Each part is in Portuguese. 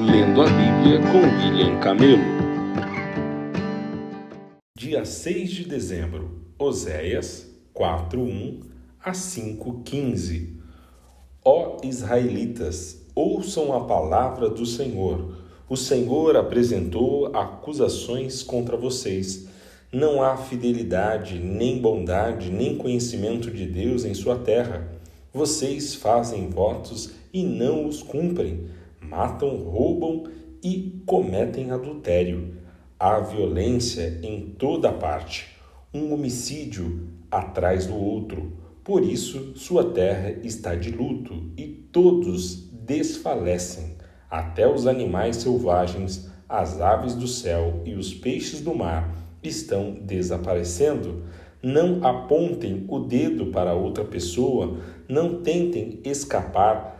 Lendo a Bíblia com William Camelo. Dia 6 de dezembro, Oséias 4:1 a 5:15. Ó israelitas, ouçam a palavra do Senhor. O Senhor apresentou acusações contra vocês. Não há fidelidade, nem bondade, nem conhecimento de Deus em sua terra. Vocês fazem votos e não os cumprem matam, roubam e cometem adultério. Há violência em toda parte, um homicídio atrás do outro. Por isso, sua terra está de luto e todos desfalecem, até os animais selvagens, as aves do céu e os peixes do mar estão desaparecendo. Não apontem o dedo para outra pessoa, não tentem escapar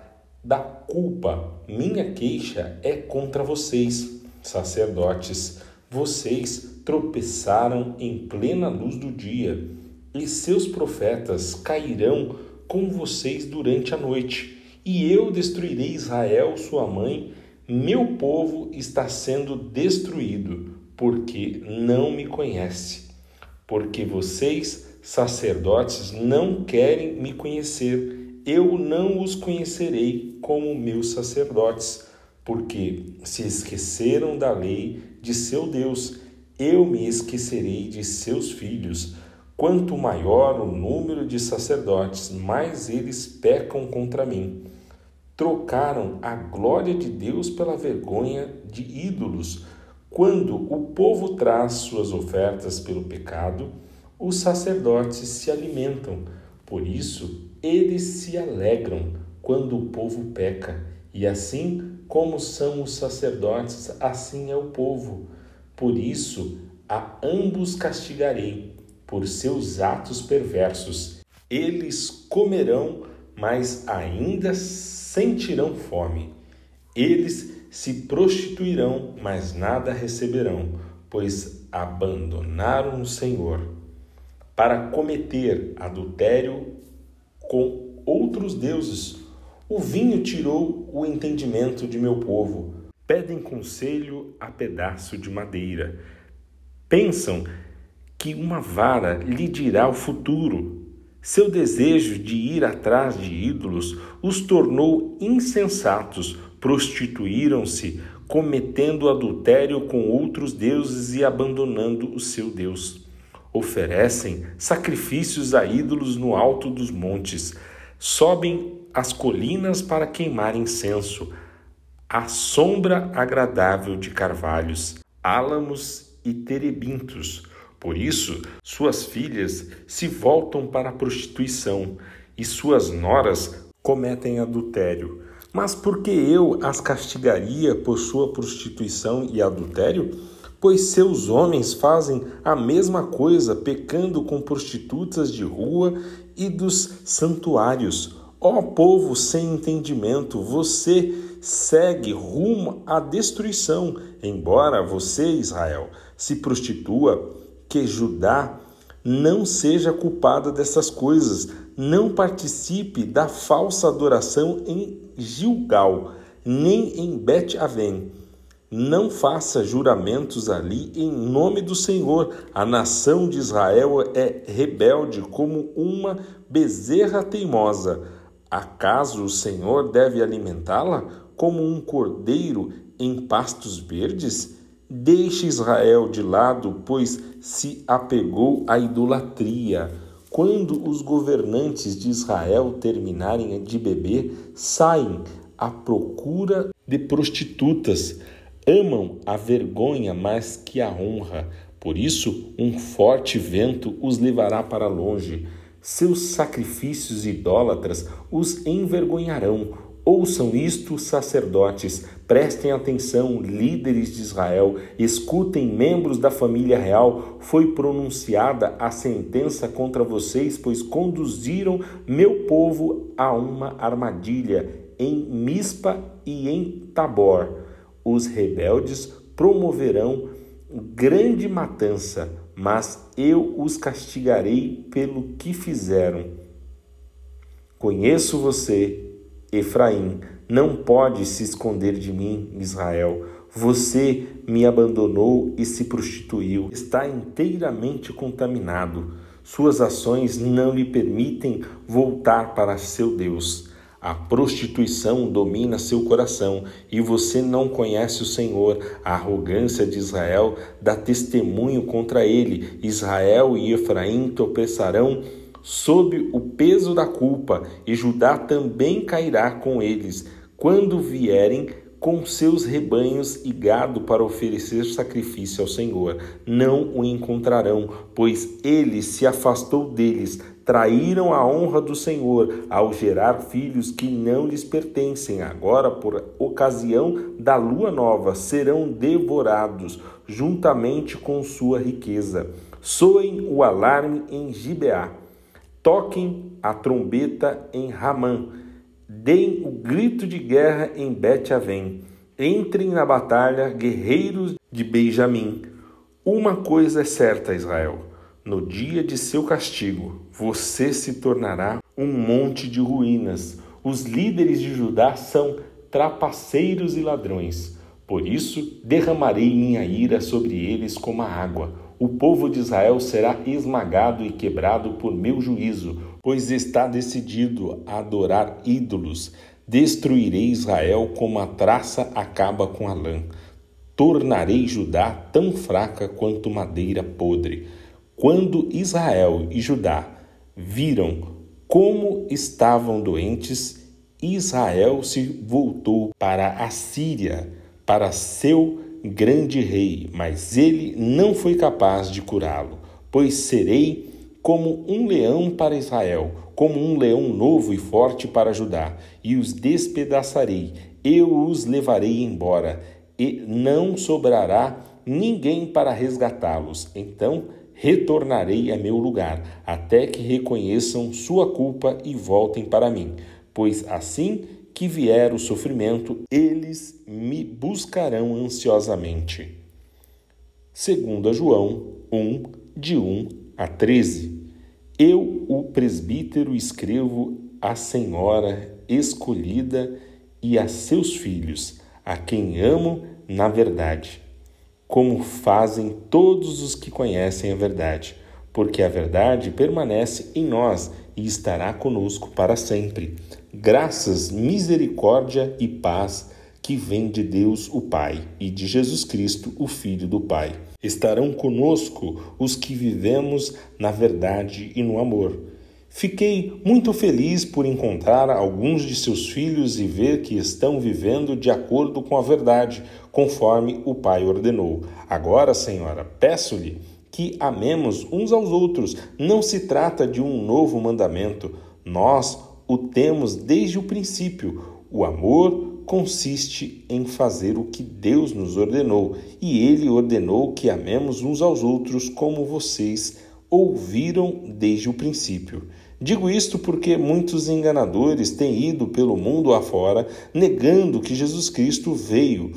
da culpa. Minha queixa é contra vocês, sacerdotes. Vocês tropeçaram em plena luz do dia, e seus profetas cairão com vocês durante a noite. E eu destruirei Israel, sua mãe. Meu povo está sendo destruído, porque não me conhece. Porque vocês, sacerdotes, não querem me conhecer eu não os conhecerei como meus sacerdotes, porque se esqueceram da lei de seu Deus, eu me esquecerei de seus filhos. Quanto maior o número de sacerdotes, mais eles pecam contra mim. Trocaram a glória de Deus pela vergonha de ídolos. Quando o povo traz suas ofertas pelo pecado, os sacerdotes se alimentam. Por isso, eles se alegram quando o povo peca, e assim como são os sacerdotes, assim é o povo. Por isso, a ambos castigarei por seus atos perversos. Eles comerão, mas ainda sentirão fome. Eles se prostituirão, mas nada receberão, pois abandonaram o Senhor. Para cometer adultério com outros deuses. O vinho tirou o entendimento de meu povo. Pedem conselho a pedaço de madeira. Pensam que uma vara lhe dirá o futuro. Seu desejo de ir atrás de ídolos os tornou insensatos, prostituíram-se, cometendo adultério com outros deuses e abandonando o seu Deus oferecem sacrifícios a ídolos no alto dos montes, sobem as colinas para queimar incenso, à sombra agradável de carvalhos, álamos e terebintos. Por isso, suas filhas se voltam para a prostituição e suas noras cometem adultério. Mas por que eu as castigaria por sua prostituição e adultério? Pois seus homens fazem a mesma coisa, pecando com prostitutas de rua e dos santuários. Ó povo sem entendimento, você segue rumo à destruição, embora você, Israel, se prostitua, que Judá não seja culpada dessas coisas, não participe da falsa adoração em Gilgal, nem em Bet-Aven não faça juramentos ali em nome do Senhor. A nação de Israel é rebelde como uma bezerra teimosa. Acaso o Senhor deve alimentá-la como um cordeiro em pastos verdes? Deixe Israel de lado, pois se apegou à idolatria. Quando os governantes de Israel terminarem de beber, saem à procura de prostitutas amam a vergonha mais que a honra. Por isso, um forte vento os levará para longe. Seus sacrifícios idólatras os envergonharão. Ouçam isto, sacerdotes, prestem atenção, líderes de Israel, escutem, membros da família real. Foi pronunciada a sentença contra vocês, pois conduziram meu povo a uma armadilha em Mispa e em Tabor os rebeldes promoverão grande matança, mas eu os castigarei pelo que fizeram. Conheço você, Efraim, Não pode se esconder de mim, Israel. Você me abandonou e se prostituiu. Está inteiramente contaminado. Suas ações não lhe permitem voltar para seu Deus. A prostituição domina seu coração e você não conhece o Senhor. A arrogância de Israel dá testemunho contra ele. Israel e Efraim tropeçarão sob o peso da culpa, e Judá também cairá com eles, quando vierem com seus rebanhos e gado para oferecer sacrifício ao Senhor. Não o encontrarão, pois ele se afastou deles, traíram a honra do Senhor ao gerar filhos que não lhes pertencem. Agora, por ocasião da lua nova, serão devorados juntamente com sua riqueza. Soem o alarme em Gibeá toquem a trombeta em Ramã, deem o grito de guerra em Bet-Aven, entrem na batalha, guerreiros de Benjamim. Uma coisa é certa, Israel: no dia de seu castigo, você se tornará um monte de ruínas. Os líderes de Judá são trapaceiros e ladrões. Por isso, derramarei minha ira sobre eles como a água o povo de Israel será esmagado e quebrado por meu juízo, pois está decidido a adorar ídolos. Destruirei Israel como a traça acaba com a lã. Tornarei Judá tão fraca quanto madeira podre. Quando Israel e Judá viram como estavam doentes, Israel se voltou para a Síria, para seu grande rei, mas ele não foi capaz de curá-lo, pois serei como um leão para Israel, como um leão novo e forte para Judá, e os despedaçarei, eu os levarei embora, e não sobrará ninguém para resgatá-los. Então retornarei a meu lugar, até que reconheçam sua culpa e voltem para mim, pois assim que vier o sofrimento, eles me buscarão ansiosamente. Segundo João 1, de 1 a 13. Eu, o presbítero, escrevo à senhora escolhida e a seus filhos, a quem amo na verdade, como fazem todos os que conhecem a verdade, porque a verdade permanece em nós e estará conosco para sempre graças, misericórdia e paz que vem de Deus o Pai e de Jesus Cristo, o Filho do Pai. Estarão conosco os que vivemos na verdade e no amor. Fiquei muito feliz por encontrar alguns de seus filhos e ver que estão vivendo de acordo com a verdade, conforme o Pai ordenou. Agora, Senhora, peço-lhe que amemos uns aos outros. Não se trata de um novo mandamento. Nós o temos desde o princípio. O amor consiste em fazer o que Deus nos ordenou, e ele ordenou que amemos uns aos outros como vocês ouviram desde o princípio. Digo isto porque muitos enganadores têm ido pelo mundo afora negando que Jesus Cristo veio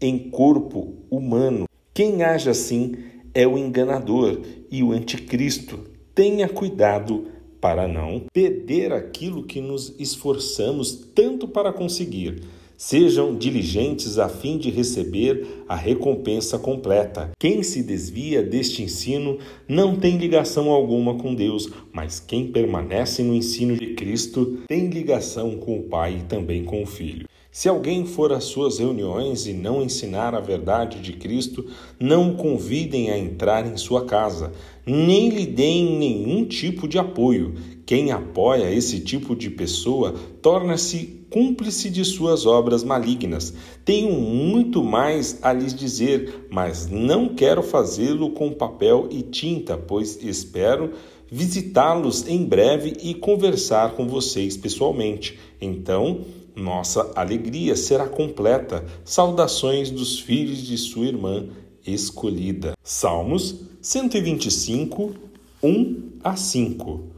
em corpo humano. Quem age assim é o enganador e o anticristo. Tenha cuidado para não perder aquilo que nos esforçamos tanto para conseguir. Sejam diligentes a fim de receber a recompensa completa. Quem se desvia deste ensino não tem ligação alguma com Deus, mas quem permanece no ensino de Cristo tem ligação com o Pai e também com o Filho. Se alguém for às suas reuniões e não ensinar a verdade de Cristo, não o convidem a entrar em sua casa, nem lhe deem nenhum tipo de apoio. Quem apoia esse tipo de pessoa torna-se cúmplice de suas obras malignas. Tenho muito mais a lhes dizer, mas não quero fazê-lo com papel e tinta, pois espero visitá-los em breve e conversar com vocês pessoalmente. Então, nossa alegria será completa. Saudações dos filhos de sua irmã escolhida. Salmos 125, 1 a 5.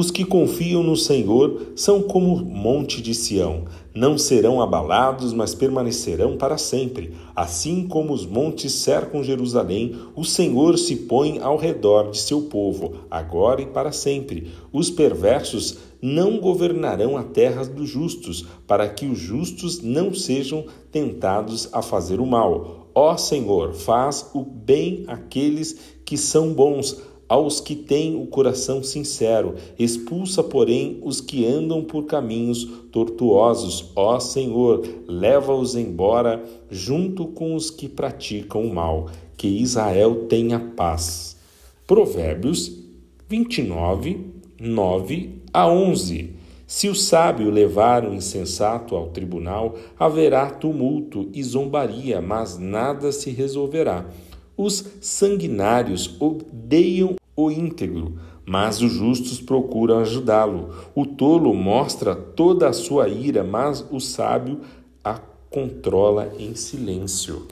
Os que confiam no Senhor são como o monte de Sião. Não serão abalados, mas permanecerão para sempre. Assim como os montes cercam Jerusalém, o Senhor se põe ao redor de seu povo, agora e para sempre. Os perversos não governarão a terra dos justos, para que os justos não sejam tentados a fazer o mal. Ó Senhor, faz o bem àqueles que são bons aos que têm o coração sincero, expulsa, porém, os que andam por caminhos tortuosos. Ó Senhor, leva-os embora junto com os que praticam o mal. Que Israel tenha paz. Provérbios 29, 9 a 11. Se o sábio levar o insensato ao tribunal, haverá tumulto e zombaria, mas nada se resolverá. Os sanguinários odeiam o íntegro, mas os justos procuram ajudá-lo. O tolo mostra toda a sua ira, mas o sábio a controla em silêncio.